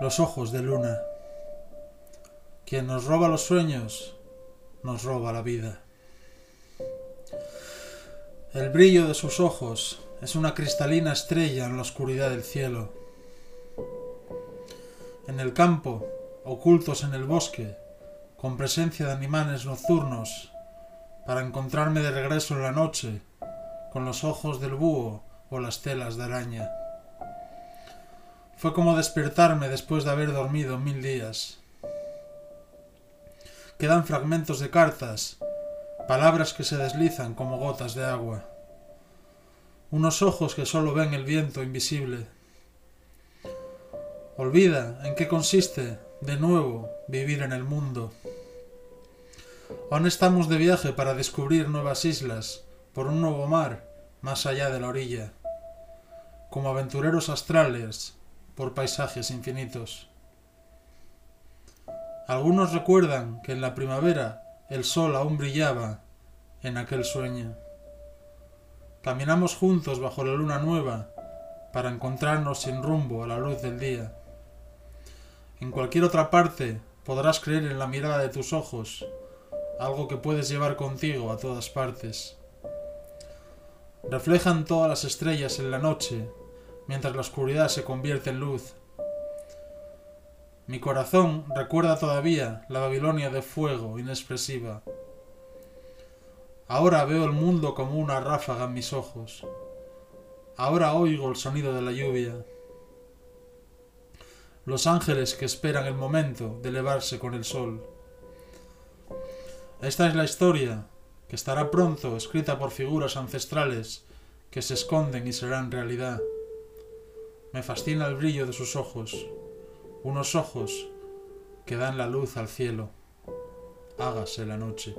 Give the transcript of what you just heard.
los ojos de luna. Quien nos roba los sueños, nos roba la vida. El brillo de sus ojos es una cristalina estrella en la oscuridad del cielo. En el campo, ocultos en el bosque, con presencia de animales nocturnos, para encontrarme de regreso en la noche, con los ojos del búho o las telas de araña. Fue como despertarme después de haber dormido mil días. Quedan fragmentos de cartas, palabras que se deslizan como gotas de agua, unos ojos que solo ven el viento invisible. Olvida en qué consiste, de nuevo, vivir en el mundo. Aún estamos de viaje para descubrir nuevas islas, por un nuevo mar, más allá de la orilla, como aventureros astrales, por paisajes infinitos. Algunos recuerdan que en la primavera el sol aún brillaba en aquel sueño. Caminamos juntos bajo la luna nueva para encontrarnos sin rumbo a la luz del día. En cualquier otra parte podrás creer en la mirada de tus ojos, algo que puedes llevar contigo a todas partes. Reflejan todas las estrellas en la noche, mientras la oscuridad se convierte en luz mi corazón recuerda todavía la Babilonia de fuego inexpresiva. Ahora veo el mundo como una ráfaga en mis ojos. Ahora oigo el sonido de la lluvia. Los ángeles que esperan el momento de elevarse con el sol. Esta es la historia que estará pronto escrita por figuras ancestrales que se esconden y serán realidad. Me fascina el brillo de sus ojos unos ojos que dan la luz al cielo. Hágase la noche.